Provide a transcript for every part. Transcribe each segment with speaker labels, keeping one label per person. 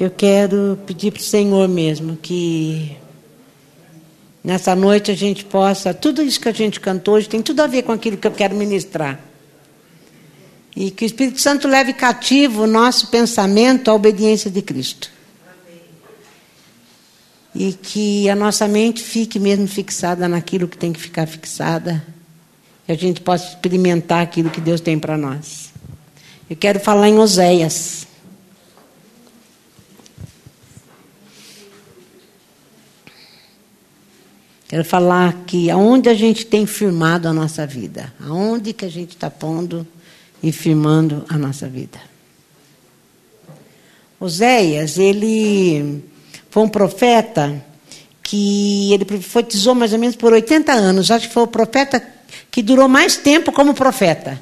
Speaker 1: Eu quero pedir para o Senhor mesmo que nessa noite a gente possa. Tudo isso que a gente cantou hoje tem tudo a ver com aquilo que eu quero ministrar. E que o Espírito Santo leve cativo o nosso pensamento à obediência de Cristo. E que a nossa mente fique mesmo fixada naquilo que tem que ficar fixada. Que a gente possa experimentar aquilo que Deus tem para nós. Eu quero falar em Oséias. Quero falar que aonde a gente tem firmado a nossa vida, aonde que a gente está pondo e firmando a nossa vida. Oséias, ele foi um profeta que ele profetizou mais ou menos por 80 anos. Acho que foi o profeta que durou mais tempo como profeta.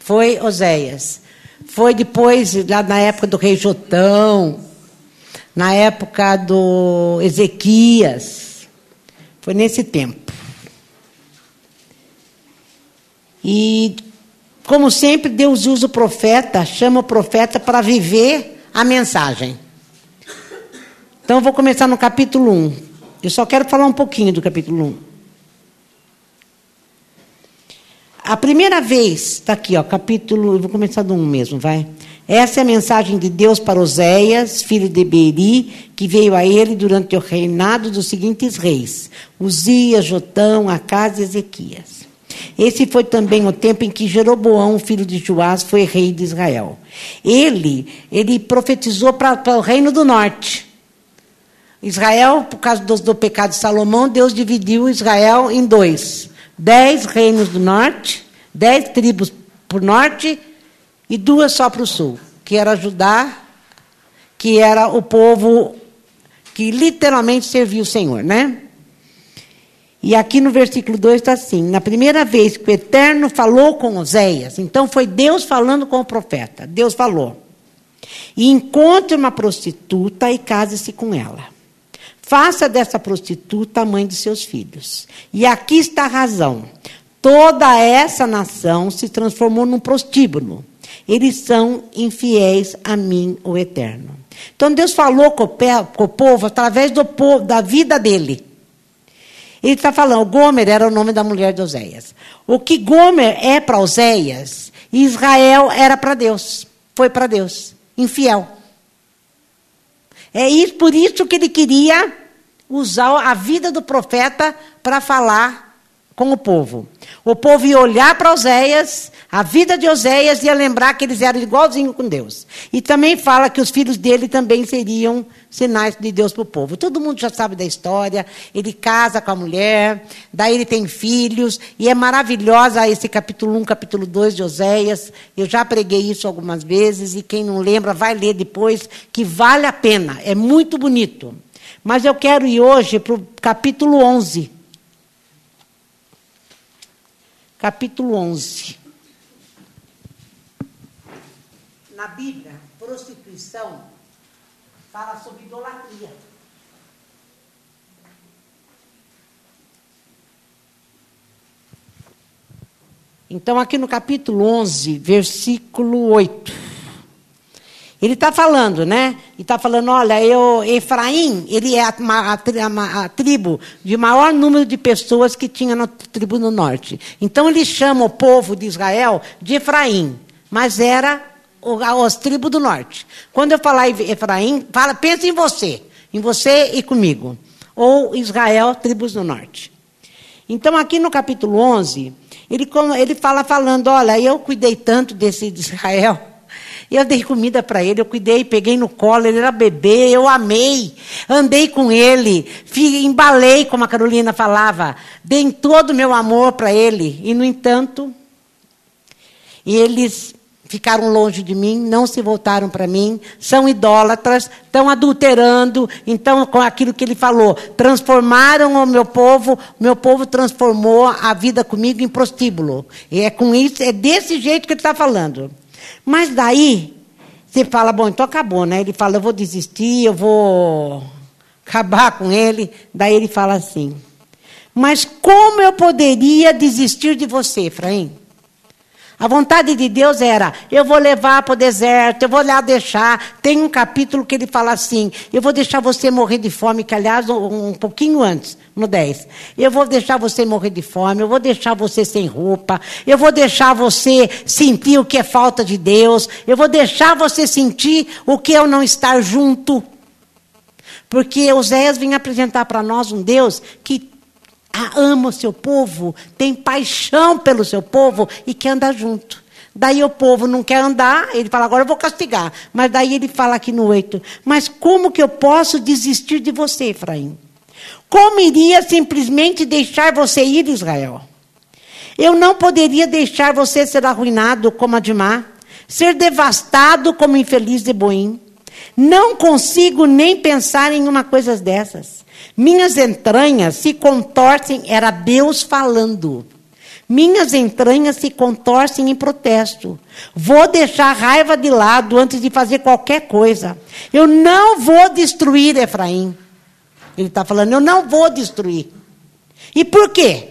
Speaker 1: Foi Oséias. Foi depois, lá na época do rei Jotão, na época do Ezequias. Foi nesse tempo. E, como sempre, Deus usa o profeta, chama o profeta para viver a mensagem. Então, eu vou começar no capítulo 1. Eu só quero falar um pouquinho do capítulo 1. A primeira vez, está aqui, ó, capítulo, eu vou começar do 1 mesmo, vai. Essa é a mensagem de Deus para Oséias, filho de Beri, que veio a ele durante o reinado dos seguintes reis: Uzias, Jotão, Acas e Ezequias. Esse foi também o tempo em que Jeroboão, filho de Joás, foi rei de Israel. Ele, ele profetizou para, o reino do norte. Israel, por causa do, do pecado de Salomão, Deus dividiu Israel em dois: dez reinos do norte, dez tribos por norte e duas só para o sul, que era Judá, que era o povo que literalmente servia o Senhor, né? E aqui no versículo 2 está assim: na primeira vez que o Eterno falou com Oséias, então foi Deus falando com o profeta. Deus falou: e encontre uma prostituta e case-se com ela. Faça dessa prostituta a mãe de seus filhos. E aqui está a razão. Toda essa nação se transformou num prostíbulo. Eles são infiéis a mim, o Eterno. Então Deus falou com o povo através do povo, da vida dele. Ele está falando, Gomer era o nome da mulher de Oséias. O que Gomer é para Oséias, Israel era para Deus. Foi para Deus. Infiel. É por isso que ele queria usar a vida do profeta para falar com o povo. O povo ia olhar para Oséias, a vida de Oséias ia lembrar que eles eram igualzinhos com Deus. E também fala que os filhos dele também seriam sinais de Deus para o povo. Todo mundo já sabe da história. Ele casa com a mulher, daí ele tem filhos, e é maravilhosa esse capítulo 1, capítulo 2 de Oséias. Eu já preguei isso algumas vezes, e quem não lembra vai ler depois, que vale a pena. É muito bonito. Mas eu quero ir hoje para o capítulo 11 capítulo 11. Na Bíblia, prostituição fala sobre idolatria. Então, aqui no capítulo 11, versículo 8. Ele está falando, né? E está falando, olha, eu, Efraim, ele é a, a, a, tribo de maior número de pessoas que tinha na tribo no norte. Então ele chama o povo de Israel de Efraim, mas era as tribos do norte. Quando eu falar Efraim, fala, pensa em você, em você e comigo. Ou Israel, tribos do norte. Então aqui no capítulo 11, ele, ele fala falando, olha, eu cuidei tanto desse de Israel eu dei comida para ele, eu cuidei, peguei no colo, ele era bebê, eu amei, andei com ele, embalei, como a Carolina falava, dei todo o meu amor para ele. E, no entanto, eles ficaram longe de mim, não se voltaram para mim, são idólatras, estão adulterando, então, com aquilo que ele falou, transformaram o meu povo, o meu povo transformou a vida comigo em prostíbulo. E é com isso, é desse jeito que ele está falando. Mas daí, você fala, bom, então acabou, né? Ele fala, eu vou desistir, eu vou acabar com ele. Daí ele fala assim, mas como eu poderia desistir de você, Efraim? A vontade de Deus era: eu vou levar para o deserto, eu vou lá deixar. Tem um capítulo que ele fala assim: eu vou deixar você morrer de fome, que aliás, um, um pouquinho antes, no 10. Eu vou deixar você morrer de fome, eu vou deixar você sem roupa, eu vou deixar você sentir o que é falta de Deus, eu vou deixar você sentir o que é eu não estar junto. Porque Oséias vinha apresentar para nós um Deus que ama o seu povo, tem paixão pelo seu povo e quer andar junto. Daí o povo não quer andar, ele fala, agora eu vou castigar. Mas daí ele fala aqui no 8, mas como que eu posso desistir de você, Efraim? Como iria simplesmente deixar você ir, Israel? Eu não poderia deixar você ser arruinado como Adimá, ser devastado como infeliz de Boim. Não consigo nem pensar em uma coisa dessas. Minhas entranhas se contorcem, era Deus falando. Minhas entranhas se contorcem em protesto. Vou deixar a raiva de lado antes de fazer qualquer coisa. Eu não vou destruir Efraim. Ele está falando, eu não vou destruir. E por quê?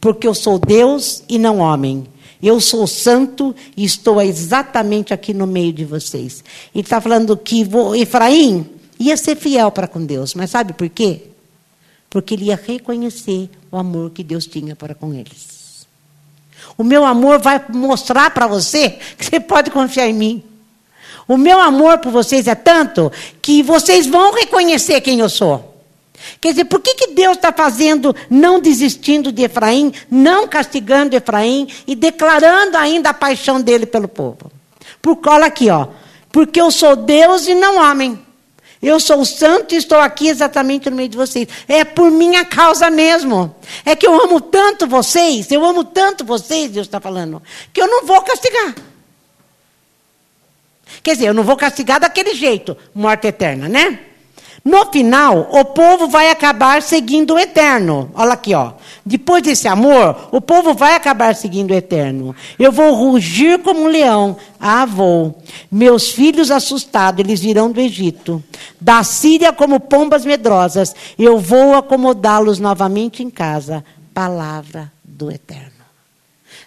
Speaker 1: Porque eu sou Deus e não homem. Eu sou santo e estou exatamente aqui no meio de vocês. Ele está falando que vou, Efraim ia ser fiel para com Deus, mas sabe por quê? Porque ele ia reconhecer o amor que Deus tinha para com eles. O meu amor vai mostrar para você que você pode confiar em mim. O meu amor por vocês é tanto que vocês vão reconhecer quem eu sou. Quer dizer, por que, que Deus está fazendo, não desistindo de Efraim, não castigando Efraim e declarando ainda a paixão dele pelo povo? Por cola aqui, ó. Porque eu sou Deus e não homem. Eu sou santo e estou aqui exatamente no meio de vocês. É por minha causa mesmo. É que eu amo tanto vocês, eu amo tanto vocês, Deus está falando, que eu não vou castigar. Quer dizer, eu não vou castigar daquele jeito, morte eterna, né? No final, o povo vai acabar seguindo o eterno. Olha aqui, ó. Depois desse amor, o povo vai acabar seguindo o eterno. Eu vou rugir como um leão. Ah, vou. Meus filhos assustados, eles virão do Egito. Da Síria como pombas medrosas. Eu vou acomodá-los novamente em casa. Palavra do eterno.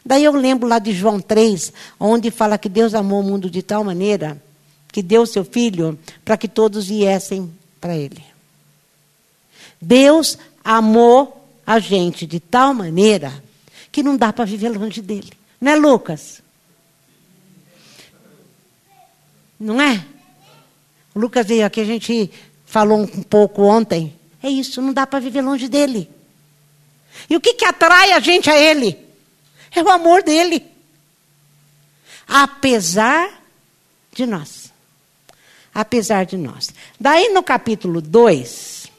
Speaker 1: Daí eu lembro lá de João 3, onde fala que Deus amou o mundo de tal maneira que deu seu filho para que todos viessem para ele. Deus amou a gente de tal maneira que não dá para viver longe dele. Não é, Lucas? Não é? O Lucas veio aqui, a gente falou um pouco ontem. É isso, não dá para viver longe dele. E o que, que atrai a gente a ele? É o amor dele. Apesar de nós. Apesar de nós. Daí no capítulo 2,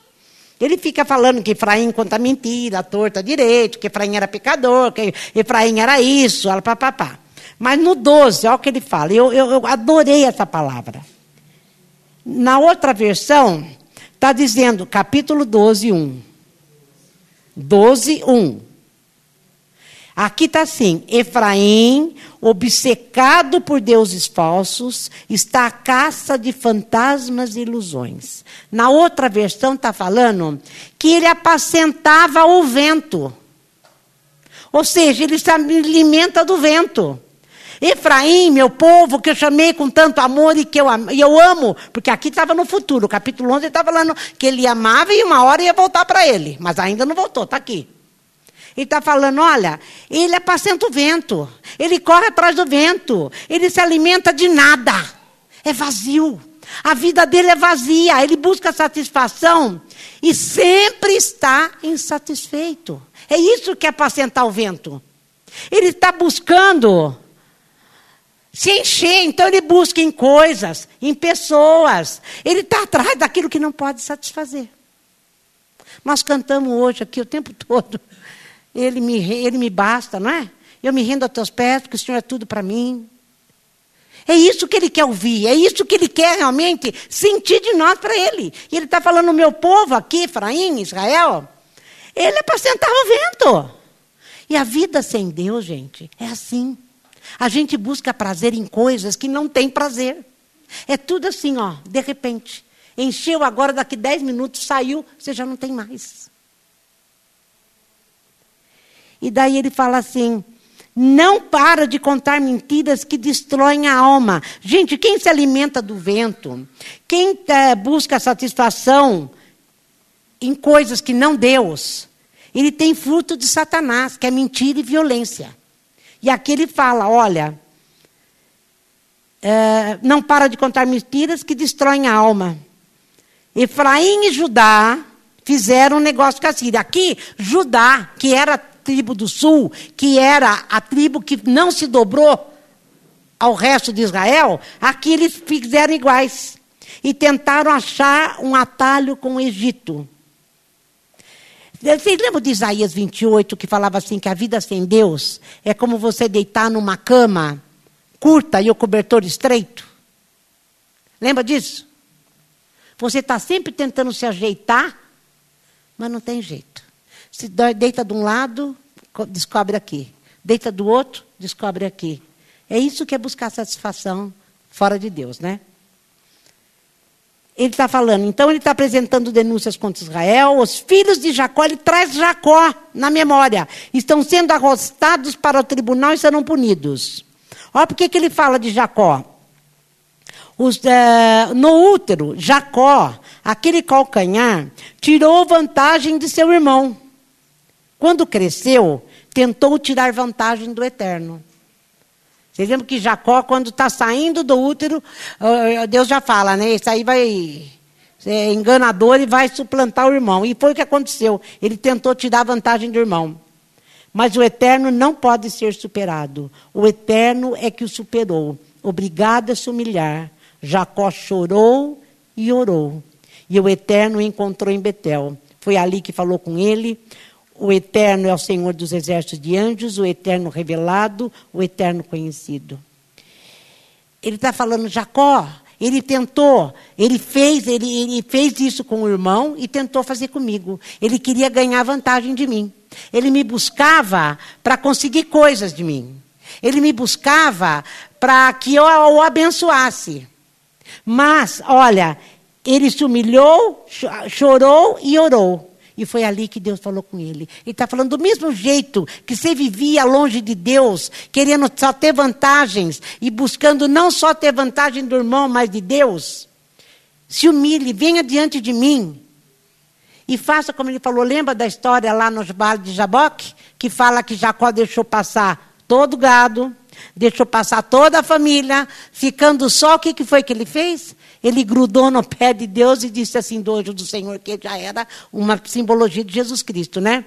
Speaker 1: ele fica falando que Efraim conta mentira, torta direito, que Efraim era pecador, que Efraim era isso, papapá. Mas no 12, olha o que ele fala. Eu, eu, eu adorei essa palavra. Na outra versão, está dizendo, capítulo 12, 1. 12, 1. Aqui está assim: Efraim, obcecado por deuses falsos, está à caça de fantasmas e ilusões. Na outra versão está falando que ele apacentava o vento. Ou seja, ele se alimenta do vento. Efraim, meu povo, que eu chamei com tanto amor e que eu, e eu amo, porque aqui estava no futuro, o capítulo 11 estava falando que ele amava e uma hora ia voltar para ele, mas ainda não voltou, está aqui. Ele está falando: olha, ele apacenta o vento, ele corre atrás do vento, ele se alimenta de nada, é vazio. A vida dele é vazia, ele busca satisfação e sempre está insatisfeito. É isso que é apacentar o vento. Ele está buscando se encher, então ele busca em coisas, em pessoas. Ele está atrás daquilo que não pode satisfazer. Nós cantamos hoje aqui o tempo todo. Ele me, ele me basta, não é? Eu me rendo a teus pés, porque o Senhor é tudo para mim. É isso que ele quer ouvir, é isso que ele quer realmente sentir de nós para ele. E ele está falando, o meu povo aqui, Efraim, Israel, ele é para sentar o vento. E a vida sem Deus, gente, é assim. A gente busca prazer em coisas que não tem prazer. É tudo assim, ó, de repente. Encheu agora, daqui 10 minutos, saiu, você já não tem mais. E daí ele fala assim: Não para de contar mentiras que destroem a alma. Gente, quem se alimenta do vento, quem é, busca satisfação em coisas que não Deus, ele tem fruto de Satanás, que é mentira e violência. E aqui ele fala: olha, é, não para de contar mentiras que destroem a alma. Efraim e Judá fizeram um negócio com a Síria. Aqui, Judá, que era tribo do sul, que era a tribo que não se dobrou ao resto de Israel, aqui eles fizeram iguais. E tentaram achar um atalho com o Egito. Vocês lembram de Isaías 28, que falava assim: que a vida sem Deus é como você deitar numa cama curta e o cobertor estreito? Lembra disso? Você está sempre tentando se ajeitar, mas não tem jeito. Se deita de um lado, descobre aqui. Deita do outro, descobre aqui. É isso que é buscar satisfação fora de Deus, né? Ele está falando, então ele está apresentando denúncias contra Israel. Os filhos de Jacó, ele traz Jacó na memória. Estão sendo arrostados para o tribunal e serão punidos. Olha por que ele fala de Jacó. Os, uh, no útero, Jacó, aquele calcanhar, tirou vantagem de seu irmão. Quando cresceu, tentou tirar vantagem do eterno. Vocês lembram que Jacó, quando está saindo do útero, Deus já fala, né? Isso aí vai ser enganador e vai suplantar o irmão. E foi o que aconteceu. Ele tentou tirar vantagem do irmão. Mas o eterno não pode ser superado. O eterno é que o superou. Obrigado a se humilhar. Jacó chorou e orou. E o Eterno o encontrou em Betel. Foi ali que falou com ele. O Eterno é o Senhor dos exércitos de anjos, o Eterno revelado, o Eterno conhecido. Ele está falando, Jacó, ele tentou, ele fez, ele, ele fez isso com o irmão e tentou fazer comigo. Ele queria ganhar vantagem de mim. Ele me buscava para conseguir coisas de mim. Ele me buscava para que eu o abençoasse. Mas, olha, ele se humilhou, chorou e orou. E foi ali que Deus falou com ele. Ele está falando do mesmo jeito que você vivia longe de Deus, querendo só ter vantagens e buscando não só ter vantagem do irmão, mas de Deus. Se humilhe, venha diante de mim. E faça como ele falou. Lembra da história lá nos vales de Jaboque? Que fala que Jacó deixou passar todo o gado, deixou passar toda a família, ficando só, o que, que foi que ele fez? Ele grudou no pé de Deus e disse assim do anjo do Senhor, que já era uma simbologia de Jesus Cristo, né?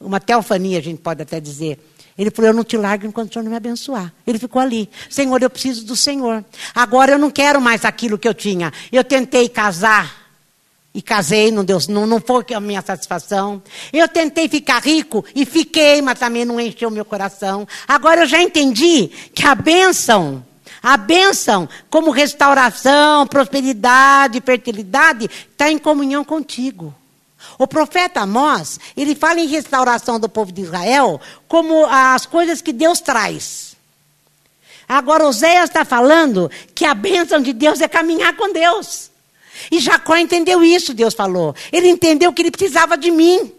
Speaker 1: Uma teofania, a gente pode até dizer. Ele falou: Eu não te largo enquanto o Senhor não me abençoar. Ele ficou ali. Senhor, eu preciso do Senhor. Agora eu não quero mais aquilo que eu tinha. Eu tentei casar e casei, não deu, não, não foi a minha satisfação. Eu tentei ficar rico e fiquei, mas também não encheu meu coração. Agora eu já entendi que a bênção, a bênção, como restauração, prosperidade, fertilidade, está em comunhão contigo. O profeta Amós, ele fala em restauração do povo de Israel como as coisas que Deus traz. Agora, Oséias está falando que a bênção de Deus é caminhar com Deus. E Jacó entendeu isso, Deus falou. Ele entendeu que ele precisava de mim.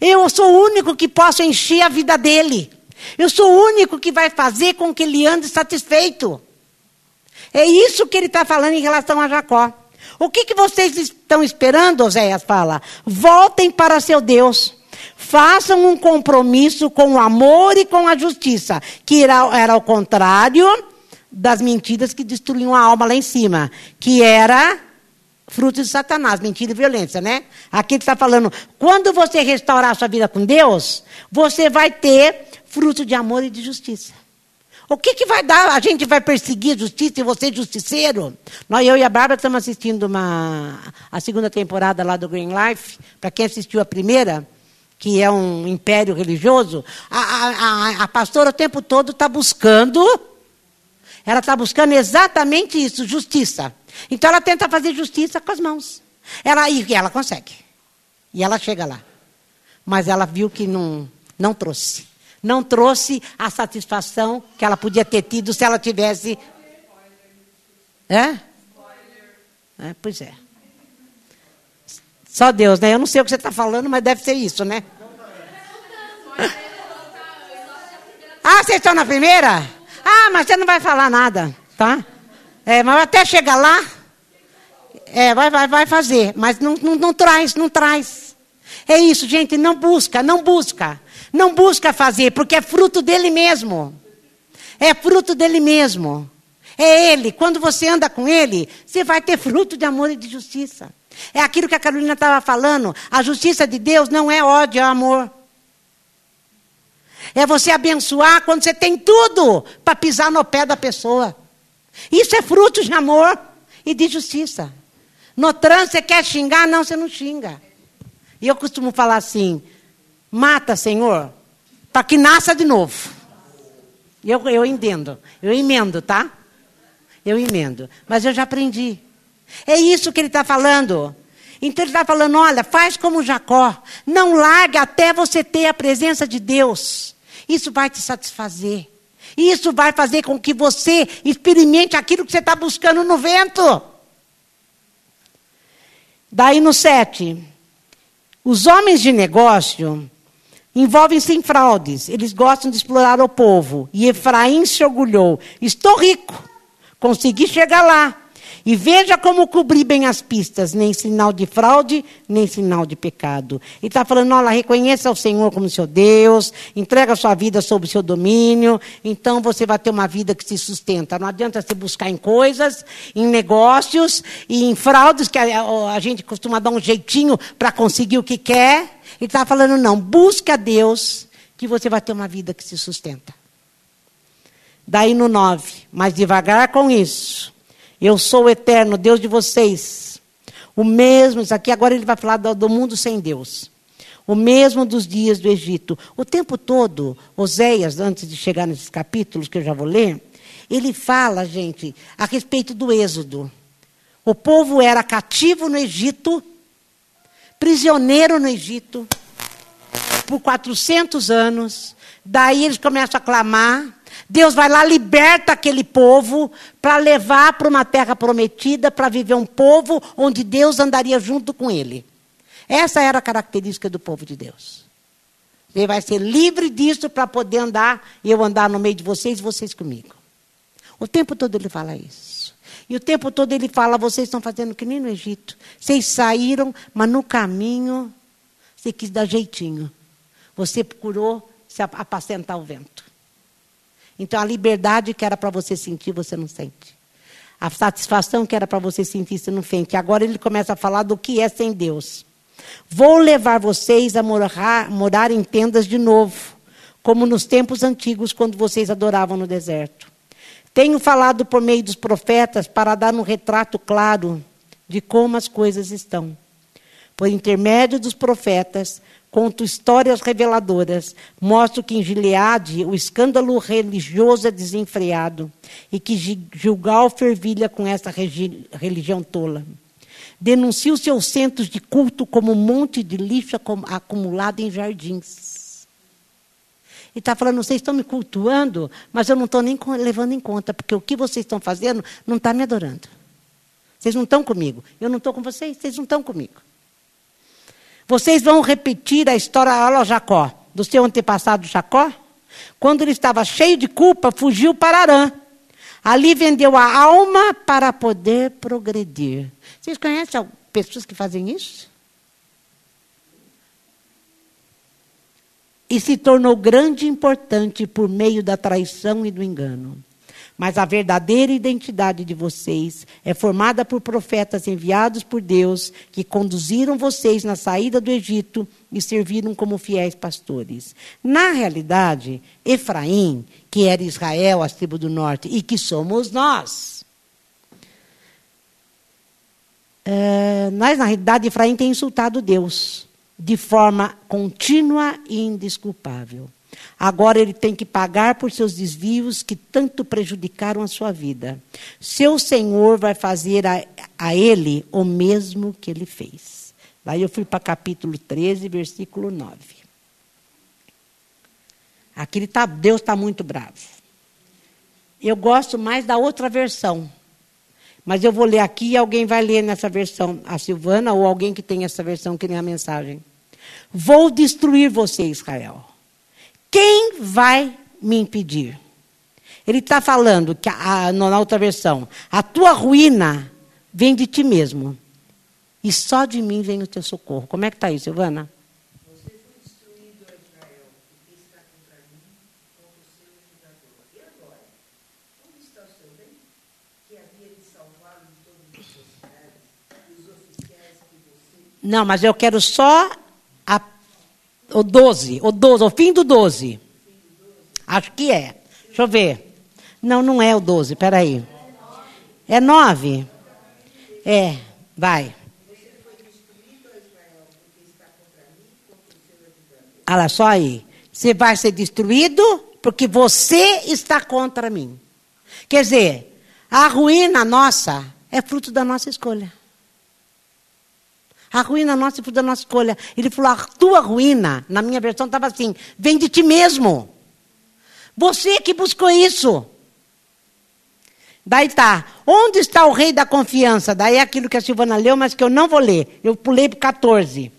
Speaker 1: Eu sou o único que posso encher a vida dele. Eu sou o único que vai fazer com que ele ande satisfeito. É isso que ele está falando em relação a Jacó. O que, que vocês estão esperando, Oséias fala? Voltem para seu Deus. Façam um compromisso com o amor e com a justiça, que era, era o contrário das mentiras que destruíam a alma lá em cima, que era fruto de Satanás, mentira e violência, né? Aqui ele está falando, quando você restaurar a sua vida com Deus, você vai ter fruto de amor e de justiça. O que, que vai dar? A gente vai perseguir justiça e você justiceiro? Nós, eu e a Bárbara estamos assistindo uma, a segunda temporada lá do Green Life. Para quem assistiu a primeira, que é um império religioso, a, a, a, a pastora o tempo todo está buscando, ela está buscando exatamente isso, justiça. Então ela tenta fazer justiça com as mãos. Ela, e ela consegue. E ela chega lá. Mas ela viu que não, não trouxe. Não trouxe a satisfação que ela podia ter tido se ela tivesse. É? é pois é. Só Deus, né? Eu não sei o que você está falando, mas deve ser isso, né? Ah, vocês estão na primeira? Ah, mas você não vai falar nada, tá? É, mas até chegar lá, é, vai, vai, vai fazer, mas não, não, não traz, não traz. É isso, gente, não busca, não busca. Não busca fazer, porque é fruto dele mesmo. É fruto dele mesmo. É ele. Quando você anda com ele, você vai ter fruto de amor e de justiça. É aquilo que a Carolina estava falando. A justiça de Deus não é ódio, é amor. É você abençoar quando você tem tudo para pisar no pé da pessoa. Isso é fruto de amor e de justiça. No trânsito, você quer xingar? Não, você não xinga. E eu costumo falar assim: mata, Senhor, para que nasça de novo. Eu, eu entendo, eu emendo, tá? Eu emendo. Mas eu já aprendi. É isso que ele está falando. Então ele está falando: olha, faz como Jacó. Não larga até você ter a presença de Deus. Isso vai te satisfazer. Isso vai fazer com que você experimente aquilo que você está buscando no vento. Daí no 7. Os homens de negócio envolvem-se em fraudes. Eles gostam de explorar o povo. E Efraim se orgulhou. Estou rico. Consegui chegar lá. E veja como cobrir bem as pistas, nem sinal de fraude, nem sinal de pecado. E está falando, olha, reconheça o Senhor como seu Deus, entrega a sua vida sob o seu domínio, então você vai ter uma vida que se sustenta. Não adianta você buscar em coisas, em negócios e em fraudes, que a, a gente costuma dar um jeitinho para conseguir o que quer. Ele está falando, não, busque a Deus, que você vai ter uma vida que se sustenta. Daí no 9, mas devagar com isso. Eu sou o eterno, Deus de vocês. O mesmo, isso aqui agora ele vai falar do, do mundo sem Deus. O mesmo dos dias do Egito. O tempo todo, Oséias, antes de chegar nesses capítulos que eu já vou ler, ele fala, gente, a respeito do Êxodo. O povo era cativo no Egito, prisioneiro no Egito, por 400 anos. Daí eles começam a clamar. Deus vai lá, liberta aquele povo para levar para uma terra prometida, para viver um povo onde Deus andaria junto com ele. Essa era a característica do povo de Deus. Ele vai ser livre disso para poder andar, eu andar no meio de vocês e vocês comigo. O tempo todo ele fala isso. E o tempo todo ele fala: vocês estão fazendo que nem no Egito. Vocês saíram, mas no caminho você quis dar jeitinho. Você procurou se apacentar o vento. Então a liberdade que era para você sentir, você não sente. A satisfação que era para você sentir, você não sente. Agora ele começa a falar do que é sem Deus. Vou levar vocês a morar, morar em tendas de novo, como nos tempos antigos, quando vocês adoravam no deserto. Tenho falado por meio dos profetas para dar um retrato claro de como as coisas estão. Por intermédio dos profetas, Conto histórias reveladoras, mostro que em Gileade o escândalo religioso é desenfreado e que Gilgal fervilha com essa religião tola. Denuncio seus centros de culto como um monte de lixo acumulado em jardins. E está falando, vocês estão me cultuando, mas eu não estou nem levando em conta, porque o que vocês estão fazendo não está me adorando. Vocês não estão comigo. Eu não estou com vocês, vocês não estão comigo. Vocês vão repetir a história, olha Jacó, do seu antepassado Jacó? Quando ele estava cheio de culpa, fugiu para Arã. Ali vendeu a alma para poder progredir. Vocês conhecem pessoas que fazem isso? E se tornou grande e importante por meio da traição e do engano. Mas a verdadeira identidade de vocês é formada por profetas enviados por Deus, que conduziram vocês na saída do Egito e serviram como fiéis pastores. Na realidade, Efraim, que era Israel, as tribos do norte, e que somos nós. É, nós, na realidade, Efraim tem insultado Deus de forma contínua e indesculpável. Agora ele tem que pagar por seus desvios que tanto prejudicaram a sua vida. Seu Senhor vai fazer a, a ele o mesmo que ele fez. Daí eu fui para capítulo 13, versículo 9. Aqui tá, Deus está muito bravo. Eu gosto mais da outra versão. Mas eu vou ler aqui e alguém vai ler nessa versão, a Silvana ou alguém que tem essa versão que nem a mensagem. Vou destruir você, Israel. Quem vai me impedir. Ele está falando, que a, na outra versão, a tua ruína vem de ti mesmo. E só de mim vem o teu socorro. Como é que está aí, Silvana? Não, mas eu quero só o 12, o 12, o fim do 12. Acho que é. Deixa eu ver. Não, não é o 12, peraí. É 9? É, vai. Olha só aí. Você vai ser destruído porque você está contra mim. Quer dizer, a ruína nossa é fruto da nossa escolha. A ruína nossa fruto da nossa escolha. Ele falou: a tua ruína, na minha versão estava assim: vem de ti mesmo. Você que buscou isso. Daí tá. Onde está o rei da confiança? Daí é aquilo que a Silvana leu, mas que eu não vou ler. Eu pulei para 14.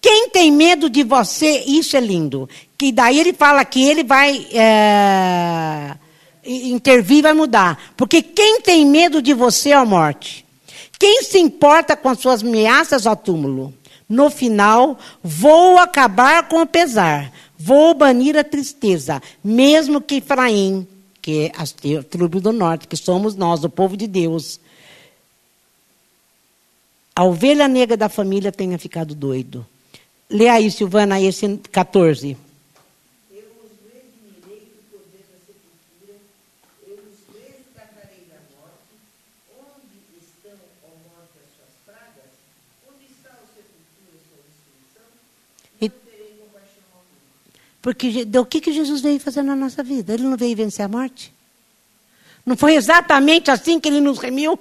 Speaker 1: Quem tem medo de você, isso é lindo. Que daí ele fala que ele vai é, intervir, vai mudar. Porque quem tem medo de você é a morte. Quem se importa com as suas ameaças ao túmulo? No final, vou acabar com o pesar, vou banir a tristeza, mesmo que Efraim, que é a tribo do norte, que somos nós, o povo de Deus, a ovelha negra da família tenha ficado doido. Lê aí, Silvana, esse 14. Porque o que, que Jesus veio fazer na nossa vida? Ele não veio vencer a morte? Não foi exatamente assim que ele nos remiu?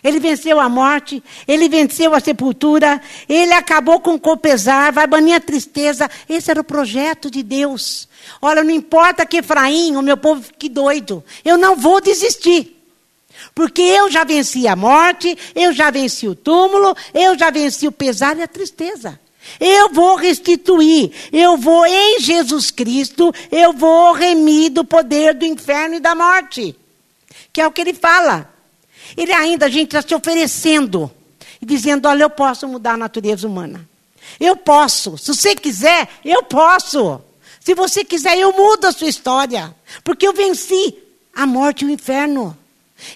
Speaker 1: Ele venceu a morte, ele venceu a sepultura, ele acabou com o pesar, vai banir a tristeza. Esse era o projeto de Deus. Olha, não importa que Efraim, o meu povo, fique doido, eu não vou desistir. Porque eu já venci a morte, eu já venci o túmulo, eu já venci o pesar e a tristeza. Eu vou restituir, eu vou em Jesus Cristo, eu vou remir do poder do inferno e da morte. Que é o que ele fala. Ele ainda, a gente, está se oferecendo e dizendo: olha, eu posso mudar a natureza humana. Eu posso. Se você quiser, eu posso. Se você quiser, eu mudo a sua história. Porque eu venci a morte e o inferno.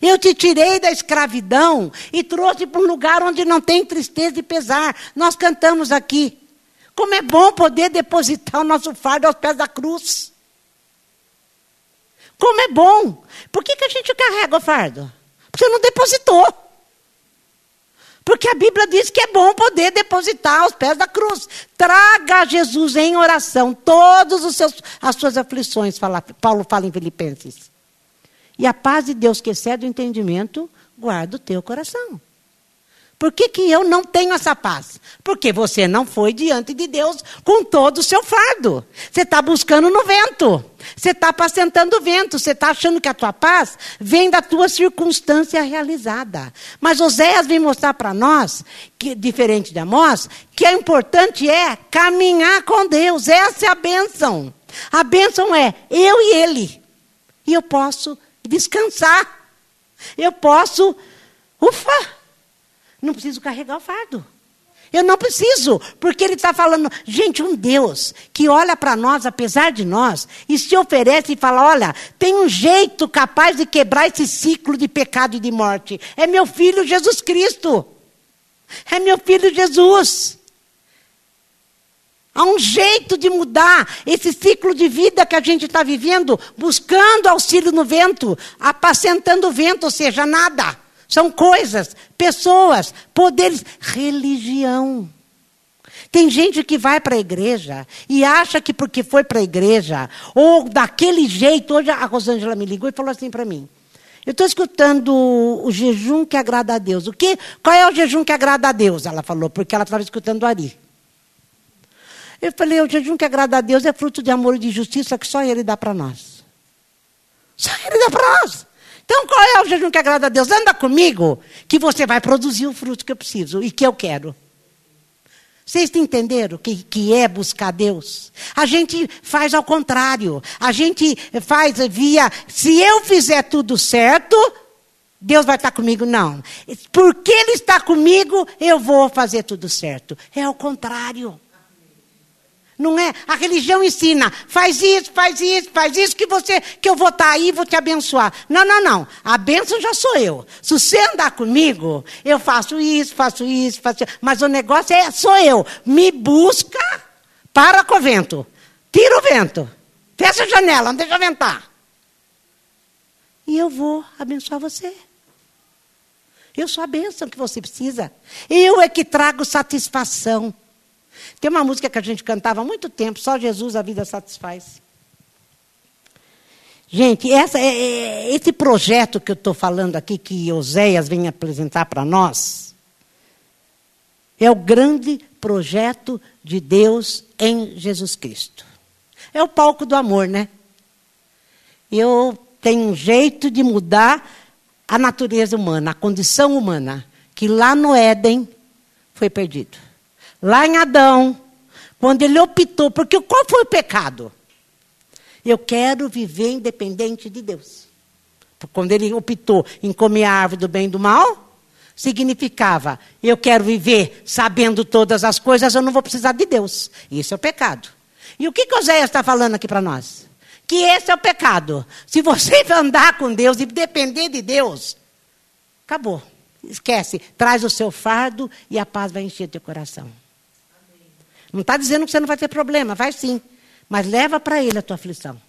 Speaker 1: Eu te tirei da escravidão e trouxe para um lugar onde não tem tristeza e pesar. Nós cantamos aqui. Como é bom poder depositar o nosso fardo aos pés da cruz. Como é bom. Por que, que a gente carrega o fardo? Porque não depositou. Porque a Bíblia diz que é bom poder depositar aos pés da cruz. Traga a Jesus em oração todas as suas aflições, fala, Paulo fala em Filipenses. E a paz de Deus, que excede o entendimento, guarda o teu coração. Por que, que eu não tenho essa paz? Porque você não foi diante de Deus com todo o seu fardo. Você está buscando no vento. Você está apacentando o vento. Você está achando que a tua paz vem da tua circunstância realizada. Mas Oséias vem mostrar para nós, que, diferente de Amós, que o importante é caminhar com Deus. Essa é a bênção. A bênção é eu e Ele. E eu posso descansar. Eu posso, ufa, não preciso carregar o fardo. Eu não preciso, porque ele está falando, gente, um Deus que olha para nós, apesar de nós, e se oferece e fala: olha, tem um jeito capaz de quebrar esse ciclo de pecado e de morte. É meu filho Jesus Cristo. É meu filho Jesus. Há um jeito de mudar esse ciclo de vida que a gente está vivendo, buscando auxílio no vento, apacentando o vento, ou seja, nada. São coisas, pessoas, poderes, religião. Tem gente que vai para a igreja e acha que porque foi para a igreja, ou daquele jeito, hoje a Rosângela me ligou e falou assim para mim. Eu estou escutando o jejum que agrada a Deus. O que? Qual é o jejum que agrada a Deus? Ela falou, porque ela estava escutando o Ari. Eu falei, o jejum que agrada a Deus é fruto de amor e de justiça que só Ele dá para nós. Só Ele dá para nós. Então qual é o jejum que agrada a Deus? Anda comigo, que você vai produzir o fruto que eu preciso e que eu quero. Vocês entenderam o que, que é buscar Deus? A gente faz ao contrário. A gente faz via, se eu fizer tudo certo, Deus vai estar comigo. Não. Porque Ele está comigo, eu vou fazer tudo certo. É ao contrário. Não é? A religião ensina, faz isso, faz isso, faz isso, que você, que eu vou estar aí e vou te abençoar. Não, não, não. A bênção já sou eu. Se você andar comigo, eu faço isso, faço isso, faço isso. Mas o negócio é, sou eu. Me busca, para com o vento. Tira o vento. Fecha a janela, não deixa ventar. E eu vou abençoar você. Eu sou a bênção que você precisa. Eu é que trago satisfação. Tem uma música que a gente cantava há muito tempo, só Jesus a vida satisfaz. Gente, essa, é, é, esse projeto que eu estou falando aqui, que Oséias vem apresentar para nós, é o grande projeto de Deus em Jesus Cristo. É o palco do amor, né? Eu tenho um jeito de mudar a natureza humana, a condição humana, que lá no Éden foi perdido. Lá em Adão, quando ele optou, porque qual foi o pecado? Eu quero viver independente de Deus. Quando ele optou em comer a árvore do bem e do mal, significava: eu quero viver sabendo todas as coisas, eu não vou precisar de Deus. Isso é o pecado. E o que, que Oséias está falando aqui para nós? Que esse é o pecado. Se você andar com Deus e depender de Deus, acabou. Esquece. Traz o seu fardo e a paz vai encher teu coração. Não está dizendo que você não vai ter problema, vai sim. Mas leva para ele a tua aflição.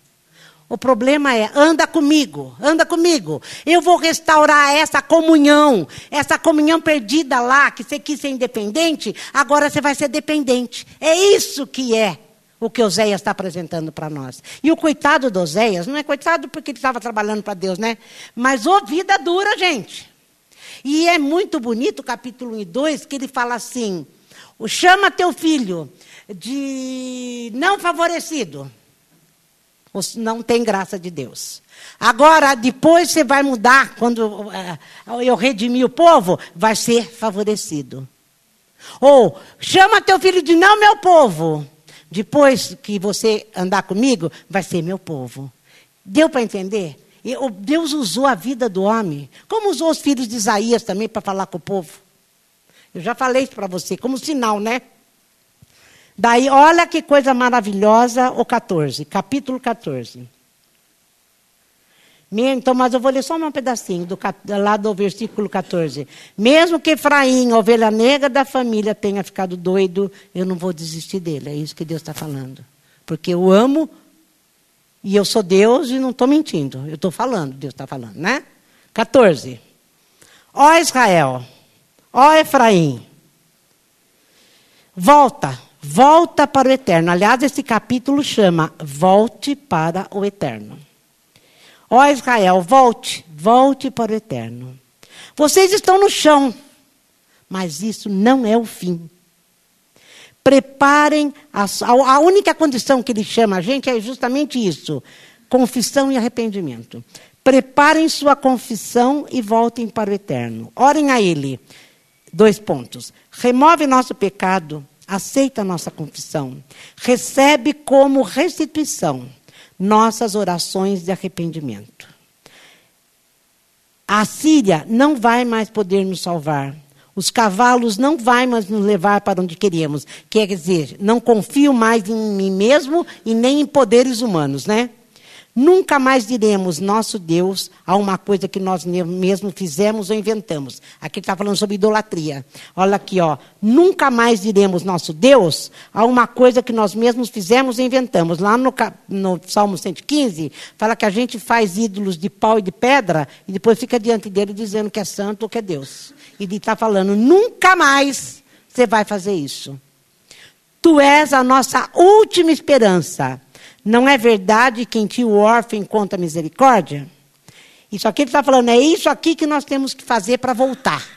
Speaker 1: O problema é, anda comigo, anda comigo. Eu vou restaurar essa comunhão, essa comunhão perdida lá, que você quis ser independente, agora você vai ser dependente. É isso que é o que Oséias está apresentando para nós. E o coitado do Oséias, não é coitado porque ele estava trabalhando para Deus, né? Mas ô vida dura, gente. E é muito bonito o capítulo 1 e 2, que ele fala assim: chama teu filho de não favorecido, não tem graça de Deus. Agora, depois você vai mudar, quando uh, eu redimir o povo, vai ser favorecido. Ou, chama teu filho de não meu povo. Depois que você andar comigo, vai ser meu povo. Deu para entender? Deus usou a vida do homem, como usou os filhos de Isaías também para falar com o povo. Eu já falei isso para você, como sinal, né? Daí, olha que coisa maravilhosa, o 14, capítulo 14. Então, mas eu vou ler só um pedacinho, do, lá do versículo 14. Mesmo que Efraim, ovelha negra da família, tenha ficado doido, eu não vou desistir dele. É isso que Deus está falando. Porque eu amo e eu sou Deus e não estou mentindo. Eu estou falando, Deus está falando, né? 14. Ó Israel, Ó Efraim, volta, volta para o eterno. Aliás, esse capítulo chama Volte para o eterno. Ó Israel, volte, volte para o eterno. Vocês estão no chão, mas isso não é o fim. Preparem, a, a única condição que ele chama a gente é justamente isso: confissão e arrependimento. Preparem sua confissão e voltem para o eterno. Orem a ele Dois pontos. Remove nosso pecado, aceita nossa confissão, recebe como restituição nossas orações de arrependimento. A Síria não vai mais poder nos salvar. Os cavalos não vão mais nos levar para onde queremos. Quer dizer, não confio mais em mim mesmo e nem em poderes humanos, né? Nunca mais diremos nosso Deus a uma coisa que nós mesmos fizemos ou inventamos. Aqui está falando sobre idolatria. Olha aqui, ó. Nunca mais diremos nosso Deus a uma coisa que nós mesmos fizemos ou inventamos. Lá no, no Salmo 115, fala que a gente faz ídolos de pau e de pedra e depois fica diante dele dizendo que é santo ou que é Deus. E ele está falando, nunca mais você vai fazer isso. Tu és a nossa última esperança. Não é verdade que em ti o órfão encontra misericórdia? Isso aqui ele está falando, é isso aqui que nós temos que fazer para voltar.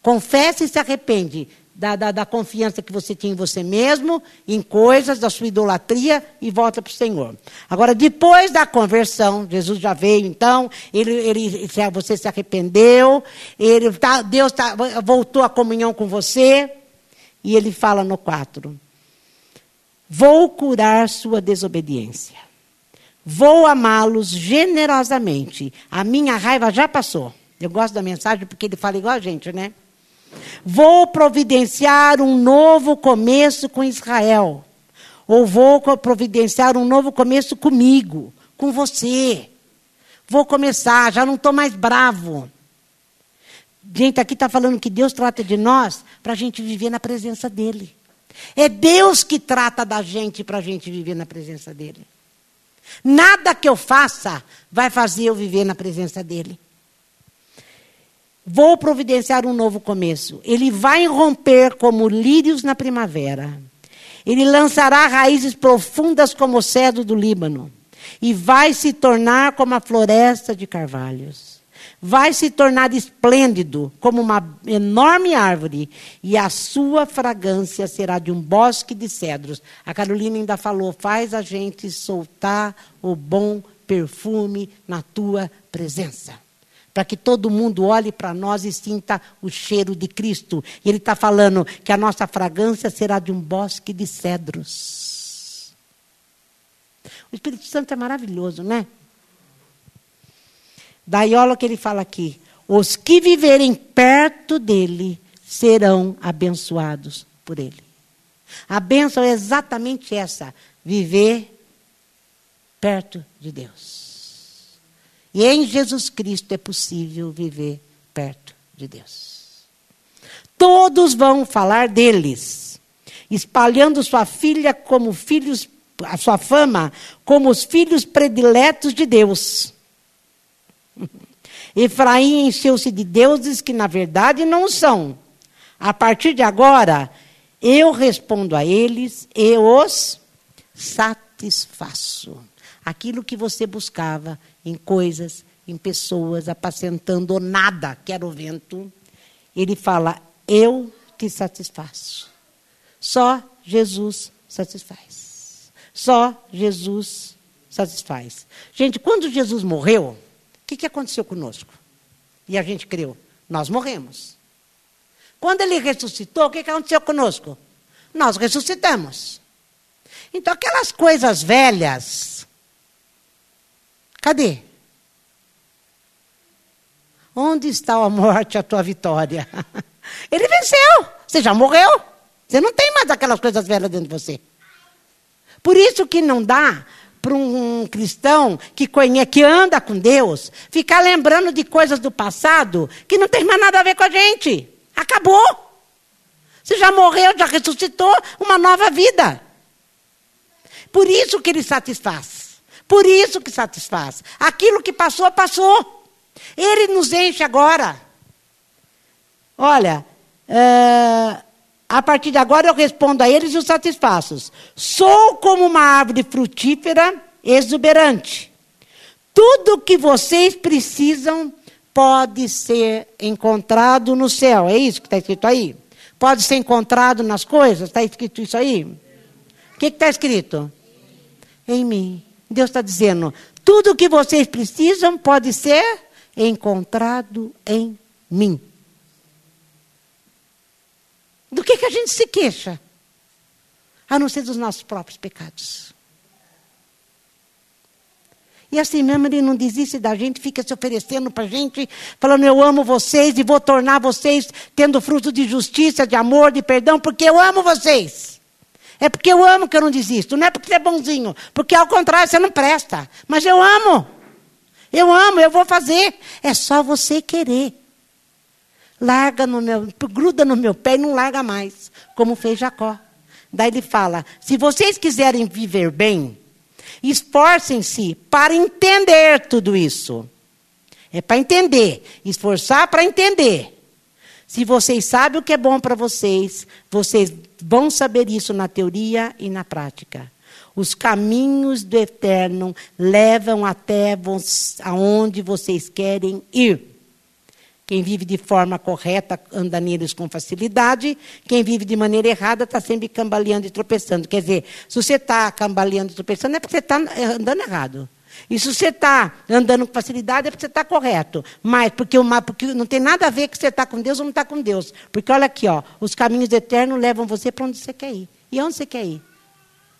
Speaker 1: Confessa e se arrepende da, da, da, confiança que você tinha em você mesmo, em coisas, da sua idolatria e volta para o Senhor. Agora, depois da conversão, Jesus já veio, então, ele, ele, você se arrependeu, ele, tá, Deus tá, voltou à comunhão com você. E ele fala no 4: Vou curar sua desobediência. Vou amá-los generosamente. A minha raiva já passou. Eu gosto da mensagem porque ele fala igual a gente, né? Vou providenciar um novo começo com Israel. Ou vou providenciar um novo começo comigo, com você. Vou começar, já não estou mais bravo. Gente, aqui está falando que Deus trata de nós para a gente viver na presença dEle. É Deus que trata da gente para a gente viver na presença dEle. Nada que eu faça vai fazer eu viver na presença dEle. Vou providenciar um novo começo. Ele vai romper como lírios na primavera. Ele lançará raízes profundas como o cedro do Líbano. E vai se tornar como a floresta de carvalhos vai se tornar esplêndido como uma enorme árvore, e a sua fragrância será de um bosque de cedros. A Carolina ainda falou: faz a gente soltar o bom perfume na tua presença. Para que todo mundo olhe para nós e sinta o cheiro de Cristo. E ele está falando que a nossa fragrância será de um bosque de cedros. O Espírito Santo é maravilhoso, né? Daí olha o que ele fala aqui: os que viverem perto dele serão abençoados por ele. A bênção é exatamente essa: viver perto de Deus. E em Jesus Cristo é possível viver perto de Deus. Todos vão falar deles, espalhando sua filha como filhos, a sua fama como os filhos prediletos de Deus. Efraim encheu-se de deuses que na verdade não são. A partir de agora, eu respondo a eles e os satisfaço. Aquilo que você buscava em coisas, em pessoas, apacentando nada, que era o vento, ele fala: Eu te satisfaço. Só Jesus satisfaz. Só Jesus satisfaz. Gente, quando Jesus morreu, que, que aconteceu conosco? E a gente creu. Nós morremos. Quando ele ressuscitou, o que, que aconteceu conosco? Nós ressuscitamos. Então, aquelas coisas velhas, cadê? Onde está a morte, a tua vitória? Ele venceu. Você já morreu. Você não tem mais aquelas coisas velhas dentro de você. Por isso que não dá para um cristão que conhece, que anda com Deus, ficar lembrando de coisas do passado que não tem mais nada a ver com a gente. Acabou. Você já morreu, já ressuscitou uma nova vida. Por isso que ele satisfaz. Por isso que satisfaz. Aquilo que passou, passou. Ele nos enche agora. Olha, uh, a partir de agora eu respondo a eles e os satisfaço. Sou como uma árvore frutífera exuberante. Tudo que vocês precisam pode ser encontrado no céu. É isso que está escrito aí? Pode ser encontrado nas coisas? Está escrito isso aí? O que está escrito? Em mim. Deus está dizendo: tudo que vocês precisam pode ser encontrado em mim. Do que, que a gente se queixa? A não ser dos nossos próprios pecados. E assim mesmo ele não desiste da gente, fica se oferecendo para a gente, falando: Eu amo vocês e vou tornar vocês tendo fruto de justiça, de amor, de perdão, porque eu amo vocês. É porque eu amo que eu não desisto, não é porque você é bonzinho, porque ao contrário você não presta. Mas eu amo. Eu amo, eu vou fazer. É só você querer larga no meu, gruda no meu pé e não larga mais, como fez Jacó. Daí ele fala: se vocês quiserem viver bem, esforcem-se para entender tudo isso. É para entender, esforçar para entender. Se vocês sabem o que é bom para vocês, vocês vão saber isso na teoria e na prática. Os caminhos do eterno levam até aonde vocês querem ir. Quem vive de forma correta anda neles com facilidade. Quem vive de maneira errada está sempre cambaleando e tropeçando. Quer dizer, se você está cambaleando e tropeçando, é porque você está andando errado. E se você está andando com facilidade, é porque você está correto. Mas porque, uma, porque não tem nada a ver que você está com Deus ou não está com Deus. Porque olha aqui, ó, os caminhos eternos levam você para onde você quer ir. E onde você quer ir?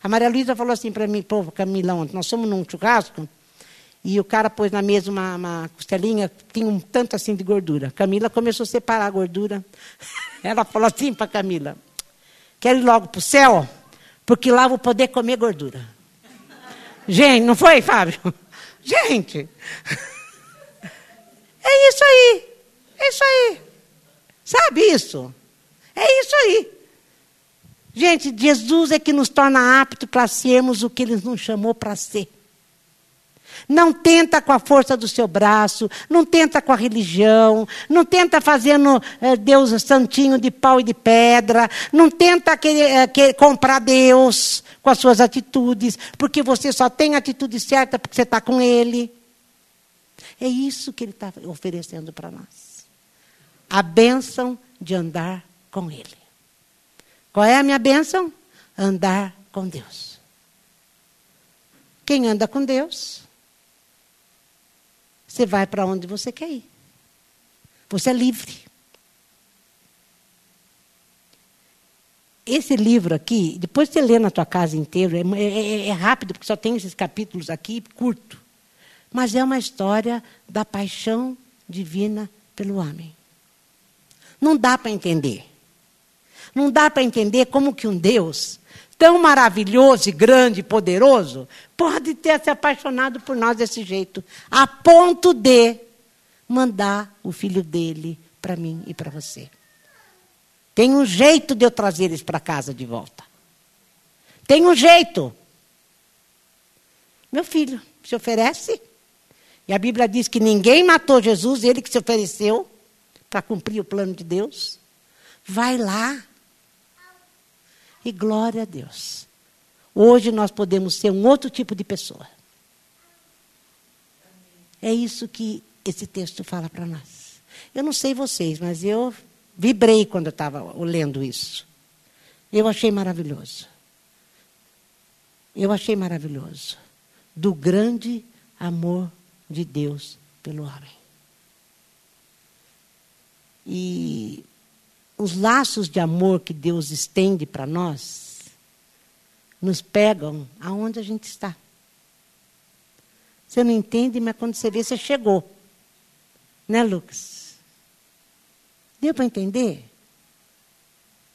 Speaker 1: A Maria Luísa falou assim para mim, Camila, ontem, nós somos num churrasco, e o cara pôs na mesa uma, uma costelinha, tinha um tanto assim de gordura. Camila começou a separar a gordura. Ela falou assim para Camila: Quero ir logo para o céu, porque lá vou poder comer gordura. Gente, não foi, Fábio? Gente, é isso aí. É isso aí. Sabe isso? É isso aí. Gente, Jesus é que nos torna aptos para sermos o que Ele nos chamou para ser. Não tenta com a força do seu braço, não tenta com a religião, não tenta fazendo eh, Deus santinho de pau e de pedra, não tenta eh, comprar Deus com as suas atitudes, porque você só tem a atitude certa porque você está com Ele. É isso que Ele está oferecendo para nós. A bênção de andar com Ele. Qual é a minha bênção? Andar com Deus. Quem anda com Deus você vai para onde você quer ir. Você é livre. Esse livro aqui, depois você lê na tua casa inteira, é, é, é, rápido, porque só tem esses capítulos aqui, curto. Mas é uma história da paixão divina pelo homem. Não dá para entender. Não dá para entender como que um Deus tão maravilhoso e grande e poderoso, pode ter se apaixonado por nós desse jeito, a ponto de mandar o filho dele para mim e para você. Tem um jeito de eu trazer eles para casa de volta. Tem um jeito. Meu filho se oferece. E a Bíblia diz que ninguém matou Jesus, ele que se ofereceu para cumprir o plano de Deus. Vai lá, e glória a Deus. Hoje nós podemos ser um outro tipo de pessoa. É isso que esse texto fala para nós. Eu não sei vocês, mas eu vibrei quando eu estava lendo isso. Eu achei maravilhoso. Eu achei maravilhoso. Do grande amor de Deus pelo homem. E os laços de amor que Deus estende para nós nos pegam aonde a gente está. Você não entende, mas quando você vê, você chegou. Né, Lucas? Deu para entender?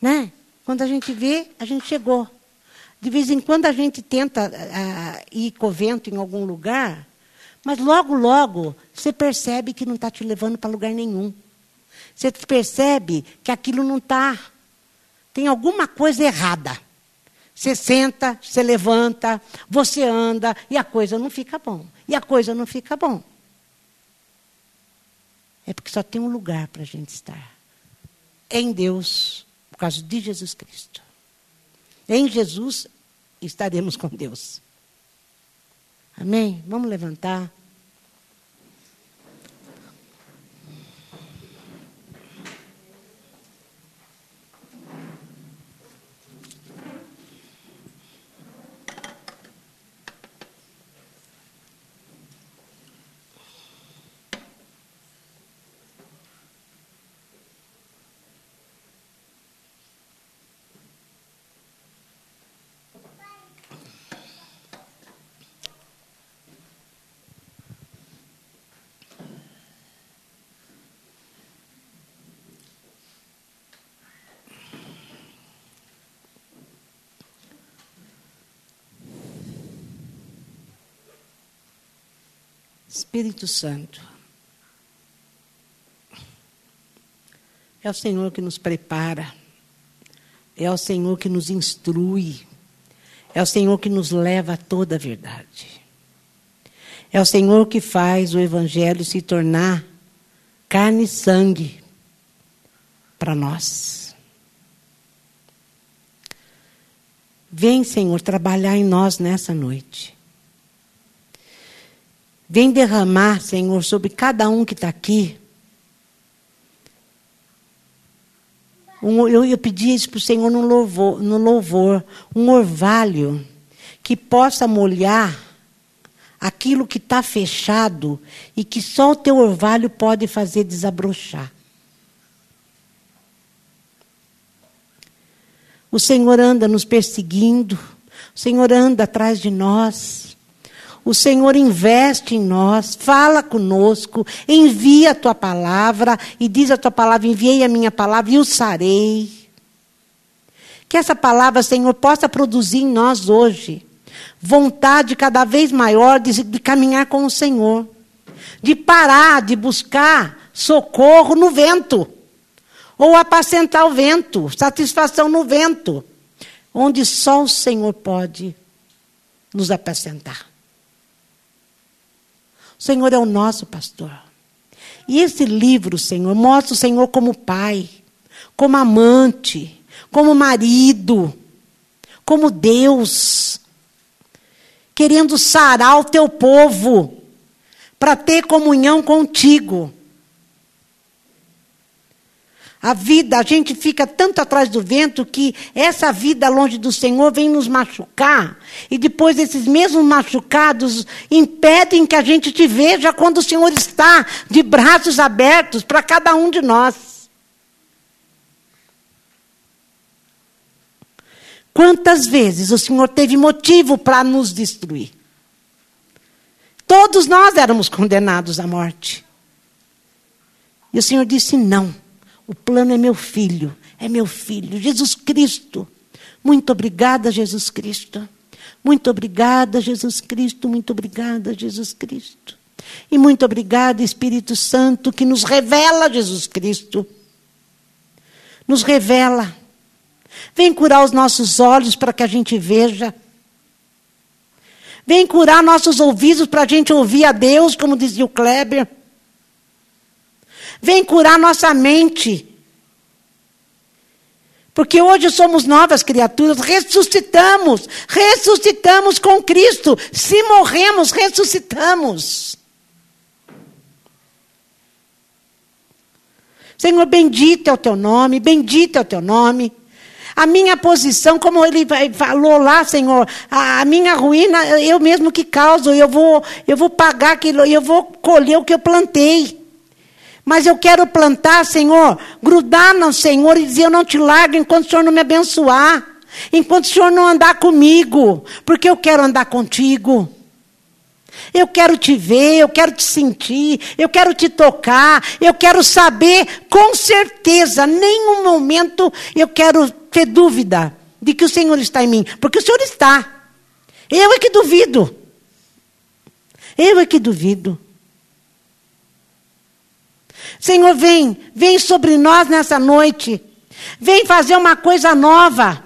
Speaker 1: Né? Quando a gente vê, a gente chegou. De vez em quando a gente tenta uh, ir com o vento em algum lugar, mas logo, logo, você percebe que não está te levando para lugar nenhum. Você percebe que aquilo não está. Tem alguma coisa errada. Você senta, você levanta, você anda e a coisa não fica bom. E a coisa não fica bom. É porque só tem um lugar para a gente estar. Em Deus, por causa de Jesus Cristo. Em Jesus estaremos com Deus. Amém? Vamos levantar. Espírito Santo. É o Senhor que nos prepara, é o Senhor que nos instrui, é o Senhor que nos leva a toda a verdade. É o Senhor que faz o Evangelho se tornar carne e sangue para nós. Vem, Senhor, trabalhar em nós nessa noite. Vem derramar, Senhor, sobre cada um que está aqui. Um, eu, eu pedi isso para o Senhor no louvor, no louvor, um orvalho que possa molhar aquilo que está fechado e que só o teu orvalho pode fazer desabrochar. O Senhor anda nos perseguindo, o Senhor anda atrás de nós. O Senhor investe em nós, fala conosco, envia a tua palavra e diz a tua palavra: enviei a minha palavra e o sarei. Que essa palavra, Senhor, possa produzir em nós hoje vontade cada vez maior de, de caminhar com o Senhor, de parar de buscar socorro no vento, ou apacentar o vento, satisfação no vento, onde só o Senhor pode nos apacentar. O Senhor é o nosso pastor. E esse livro, Senhor, mostra o Senhor como pai, como amante, como marido, como Deus, querendo sarar o teu povo para ter comunhão contigo. A vida, a gente fica tanto atrás do vento que essa vida longe do Senhor vem nos machucar. E depois esses mesmos machucados impedem que a gente te veja quando o Senhor está de braços abertos para cada um de nós. Quantas vezes o Senhor teve motivo para nos destruir? Todos nós éramos condenados à morte. E o Senhor disse: não, o plano é meu filho, é meu filho, Jesus Cristo. Muito obrigada, Jesus Cristo. Muito obrigada, Jesus Cristo. Muito obrigada, Jesus Cristo. E muito obrigada, Espírito Santo, que nos revela Jesus Cristo. Nos revela Vem curar os nossos olhos para que a gente veja. Vem curar nossos ouvidos para a gente ouvir a Deus, como dizia o Kleber. Vem curar nossa mente. Porque hoje somos novas criaturas, ressuscitamos, ressuscitamos com Cristo. Se morremos, ressuscitamos. Senhor, bendito é o teu nome, bendito é o teu nome. A minha posição, como ele falou lá, Senhor, a, minha ruína, eu mesmo que causo, eu vou, eu vou pagar aquilo, eu vou colher o que eu plantei. Mas eu quero plantar, Senhor, grudar no Senhor e dizer: Eu não te largo enquanto o Senhor não me abençoar, enquanto o Senhor não andar comigo, porque eu quero andar contigo. Eu quero te ver, eu quero te sentir, eu quero te tocar, eu quero saber com certeza, nenhum momento eu quero ter dúvida de que o Senhor está em mim, porque o Senhor está. Eu é que duvido. Eu é que duvido. Senhor, vem, vem sobre nós nessa noite. Vem fazer uma coisa nova.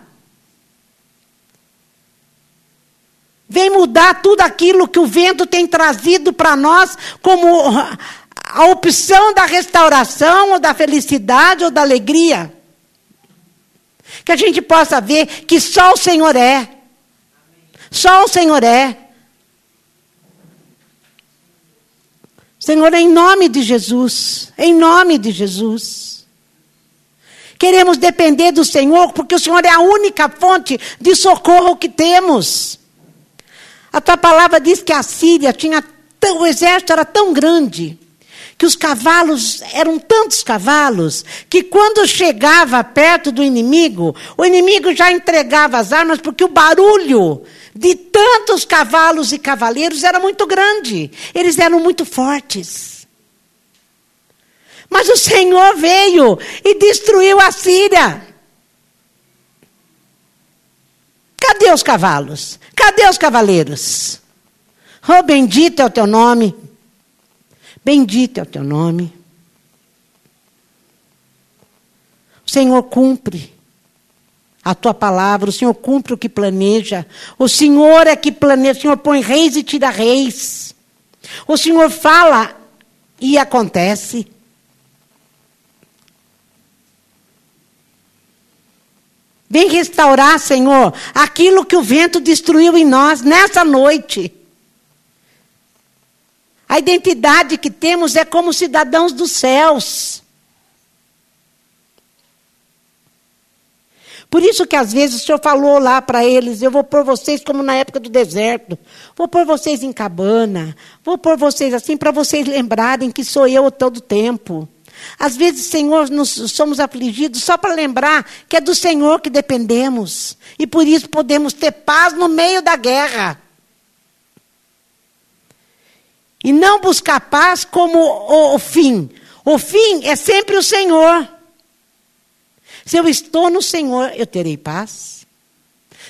Speaker 1: Vem mudar tudo aquilo que o vento tem trazido para nós como a opção da restauração, ou da felicidade, ou da alegria. Que a gente possa ver que só o Senhor é. Só o Senhor é. Senhor, em nome de Jesus, em nome de Jesus. Queremos depender do Senhor, porque o Senhor é a única fonte de socorro que temos. A tua palavra diz que a Síria tinha, o exército era tão grande que os cavalos eram tantos cavalos que quando chegava perto do inimigo, o inimigo já entregava as armas porque o barulho de tantos cavalos e cavaleiros era muito grande. Eles eram muito fortes. Mas o Senhor veio e destruiu a Síria. Cadê os cavalos? Cadê os cavaleiros? Oh, bendito é o teu nome. Bendito é o teu nome. O Senhor cumpre a tua palavra, o Senhor cumpre o que planeja. O Senhor é que planeja, o Senhor põe reis e tira reis. O Senhor fala e acontece. Vem restaurar, Senhor, aquilo que o vento destruiu em nós nessa noite. A identidade que temos é como cidadãos dos céus. Por isso que às vezes o Senhor falou lá para eles: eu vou pôr vocês como na época do deserto, vou pôr vocês em cabana, vou pôr vocês assim para vocês lembrarem que sou eu todo tempo. Às vezes, Senhor, nós somos afligidos só para lembrar que é do Senhor que dependemos. E por isso podemos ter paz no meio da guerra. E não buscar paz como o, o fim. O fim é sempre o Senhor. Se eu estou no Senhor, eu terei paz.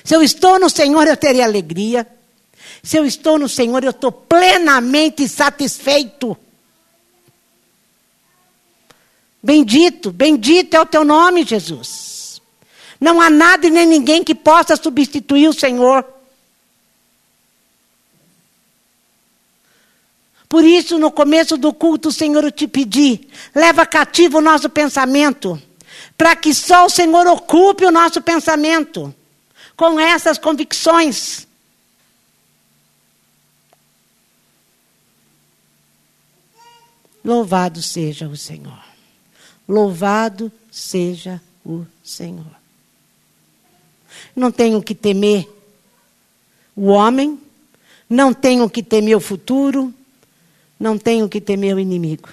Speaker 1: Se eu estou no Senhor, eu terei alegria. Se eu estou no Senhor, eu estou plenamente satisfeito. Bendito, bendito é o teu nome, Jesus. Não há nada e nem ninguém que possa substituir o Senhor. Por isso, no começo do culto, Senhor, eu te pedi, leva cativo o nosso pensamento, para que só o Senhor ocupe o nosso pensamento com essas convicções. Louvado seja o Senhor. Louvado seja o Senhor. Não tenho que temer o homem, não tenho que temer o futuro, não tenho que temer o inimigo,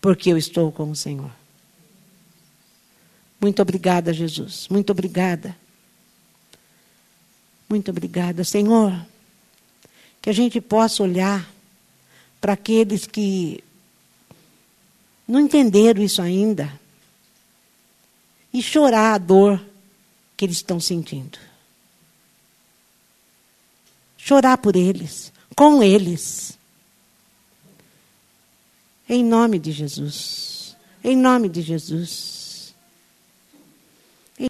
Speaker 1: porque eu estou com o Senhor. Muito obrigada, Jesus. Muito obrigada. Muito obrigada, Senhor. Que a gente possa olhar para aqueles que não entenderam isso ainda e chorar a dor que eles estão sentindo. Chorar por eles, com eles. Em nome de Jesus. Em nome de Jesus.